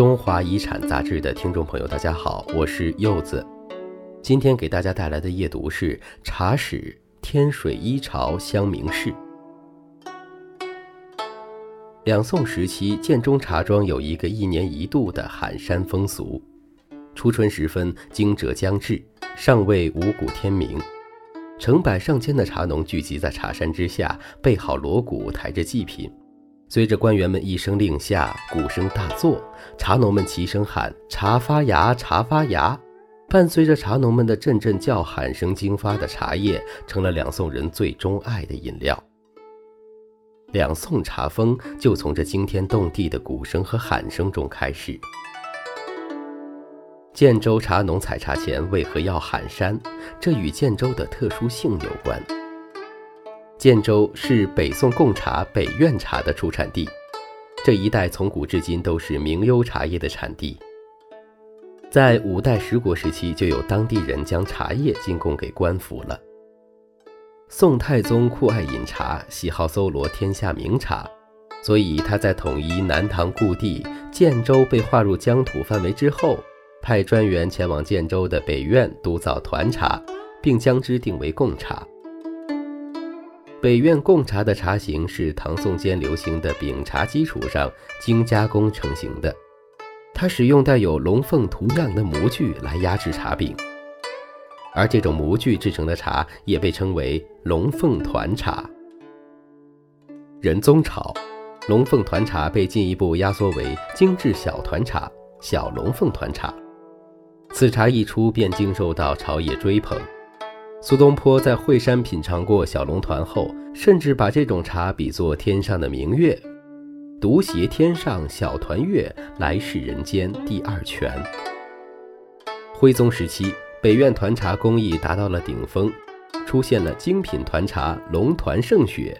中华遗产杂志的听众朋友，大家好，我是柚子。今天给大家带来的夜读是《茶史天水一朝香名事》。两宋时期，建中茶庄有一个一年一度的喊山风俗。初春时分，惊蛰将至，尚未五谷天明，成百上千的茶农聚集在茶山之下，备好锣鼓，抬着祭品。随着官员们一声令下，鼓声大作，茶农们齐声喊“茶发芽，茶发芽”。伴随着茶农们的阵阵叫喊声，经发的茶叶成了两宋人最钟爱的饮料。两宋茶风就从这惊天动地的鼓声和喊声中开始。建州茶农采茶前为何要喊山？这与建州的特殊性有关。建州是北宋贡茶北苑茶的出产地，这一带从古至今都是名优茶叶的产地。在五代十国时期，就有当地人将茶叶进贡给官府了。宋太宗酷爱饮茶，喜好搜罗天下名茶，所以他在统一南唐故地建州被划入疆土范围之后，派专员前往建州的北苑督造团茶，并将之定为贡茶。北苑贡茶的茶型是唐宋间流行的饼茶基础上精加工成型的，它使用带有龙凤图样的模具来压制茶饼，而这种模具制成的茶也被称为龙凤团茶。仁宗朝，龙凤团茶被进一步压缩为精致小团茶、小龙凤团茶，此茶一出便经受到朝野追捧。苏东坡在惠山品尝过小龙团后，甚至把这种茶比作天上的明月，独携天上小团月，来世人间第二泉。徽宗时期，北苑团茶工艺达到了顶峰，出现了精品团茶龙团胜雪。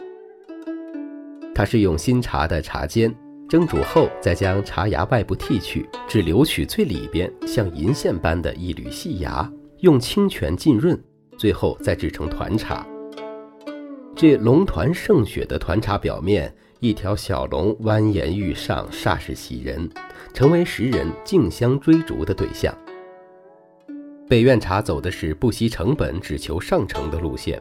它是用新茶的茶尖蒸煮后，再将茶芽外部剔去，只留取最里边像银线般的一缕细芽，用清泉浸润。最后再制成团茶。这龙团胜雪的团茶表面，一条小龙蜿蜒欲上，煞是喜人，成为时人竞相追逐的对象。北苑茶走的是不惜成本，只求上乘的路线。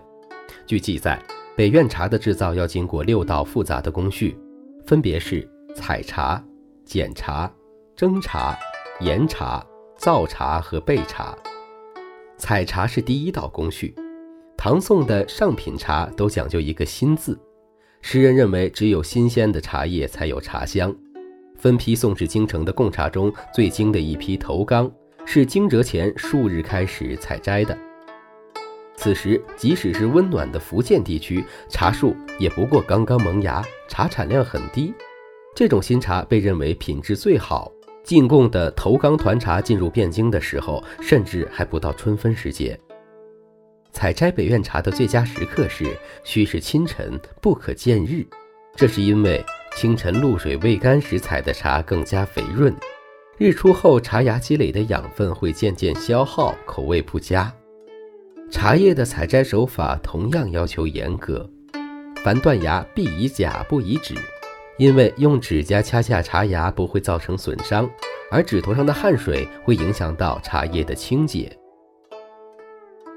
据记载，北苑茶的制造要经过六道复杂的工序，分别是采茶、剪茶、蒸茶、研茶、造茶和备茶。采茶是第一道工序，唐宋的上品茶都讲究一个“新”字，诗人认为只有新鲜的茶叶才有茶香。分批送至京城的贡茶中最精的一批头缸，是惊蛰前数日开始采摘的。此时，即使是温暖的福建地区，茶树也不过刚刚萌芽，茶产量很低。这种新茶被认为品质最好。进贡的头缸团茶进入汴京的时候，甚至还不到春分时节。采摘北苑茶的最佳时刻是，须是清晨，不可见日。这是因为清晨露水未干时采的茶更加肥润，日出后茶芽积累的养分会渐渐消耗，口味不佳。茶叶的采摘手法同样要求严格，凡断芽必以甲，不以指。因为用指甲掐下茶芽不会造成损伤，而指头上的汗水会影响到茶叶的清洁。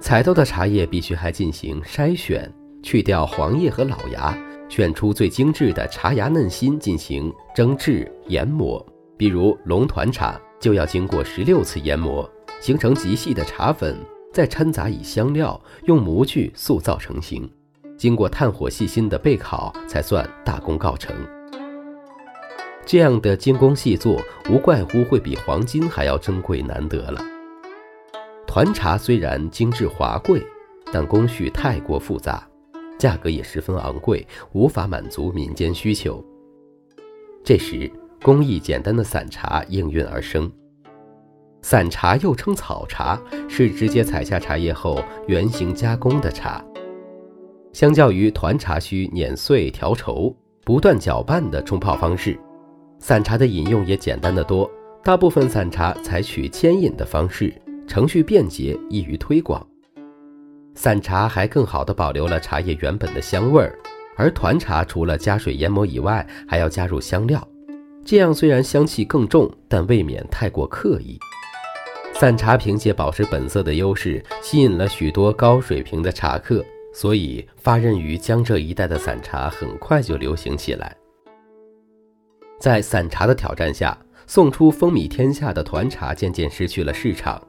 采到的茶叶必须还进行筛选，去掉黄叶和老芽，选出最精致的茶芽嫩心进行蒸制研磨。比如龙团茶就要经过十六次研磨，形成极细的茶粉，再掺杂以香料，用模具塑造成型，经过炭火细心的焙烤，才算大功告成。这样的精工细作，无怪乎会比黄金还要珍贵难得了。团茶虽然精致华贵，但工序太过复杂，价格也十分昂贵，无法满足民间需求。这时，工艺简单的散茶应运而生。散茶又称草茶，是直接采下茶叶后原形加工的茶。相较于团茶需碾碎、调稠、不断搅拌的冲泡方式。散茶的饮用也简单的多，大部分散茶采取牵引的方式，程序便捷，易于推广。散茶还更好的保留了茶叶原本的香味儿，而团茶除了加水研磨以外，还要加入香料，这样虽然香气更重，但未免太过刻意。散茶凭借保持本色的优势，吸引了许多高水平的茶客，所以发轫于江浙一带的散茶很快就流行起来。在散茶的挑战下，宋初风靡天下的团茶渐渐失去了市场。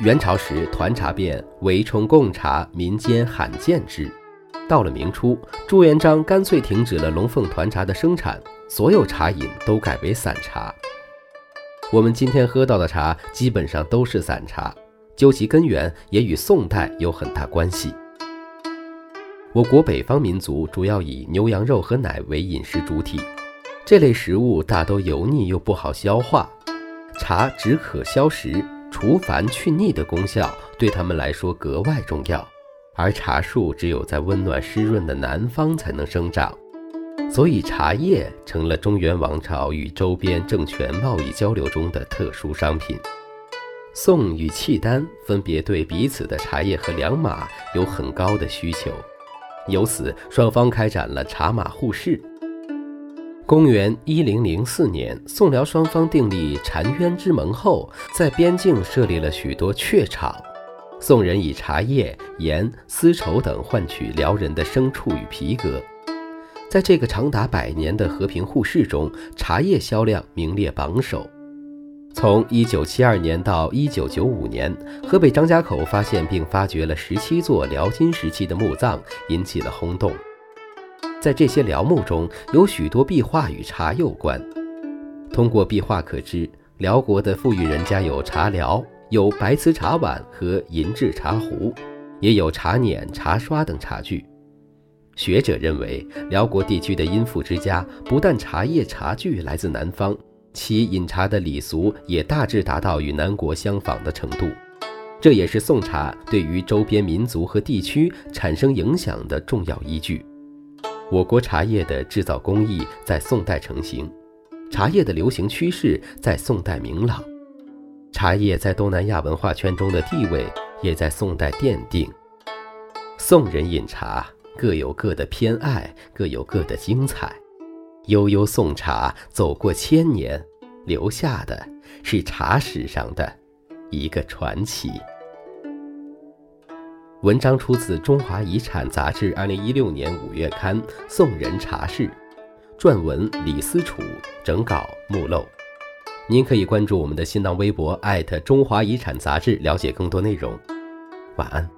元朝时，团茶变为冲贡茶，民间罕见之。到了明初，朱元璋干脆停止了龙凤团茶的生产，所有茶饮都改为散茶。我们今天喝到的茶基本上都是散茶，究其根源也与宋代有很大关系。我国北方民族主要以牛羊肉和奶为饮食主体，这类食物大都油腻又不好消化，茶止渴消食、除烦去腻的功效对他们来说格外重要。而茶树只有在温暖湿润的南方才能生长。所以，茶叶成了中原王朝与周边政权贸易交流中的特殊商品。宋与契丹分别对彼此的茶叶和良马有很高的需求，由此双方开展了茶马互市。公元一零零四年，宋辽双方订立澶渊之盟后，在边境设立了许多榷场，宋人以茶叶、盐、丝绸等换取辽人的牲畜与皮革。在这个长达百年的和平互市中，茶叶销量名列榜首。从1972年到1995年，河北张家口发现并发掘了17座辽金时期的墓葬，引起了轰动。在这些辽墓中有许多壁画与茶有关。通过壁画可知，辽国的富裕人家有茶寮，有白瓷茶碗和银制茶壶，也有茶碾、茶刷等茶具。学者认为，辽国地区的殷富之家不但茶叶、茶具来自南方，其饮茶的礼俗也大致达到与南国相仿的程度。这也是宋茶对于周边民族和地区产生影响的重要依据。我国茶叶的制造工艺在宋代成型，茶叶的流行趋势在宋代明朗，茶叶在东南亚文化圈中的地位也在宋代奠定。宋人饮茶。各有各的偏爱，各有各的精彩。悠悠宋茶走过千年，留下的是茶史上的一个传奇。文章出自《中华遗产》杂志二零一六年五月刊《宋人茶事》，撰文李思楚，整稿目漏。您可以关注我们的新浪微博中华遗产杂志，了解更多内容。晚安。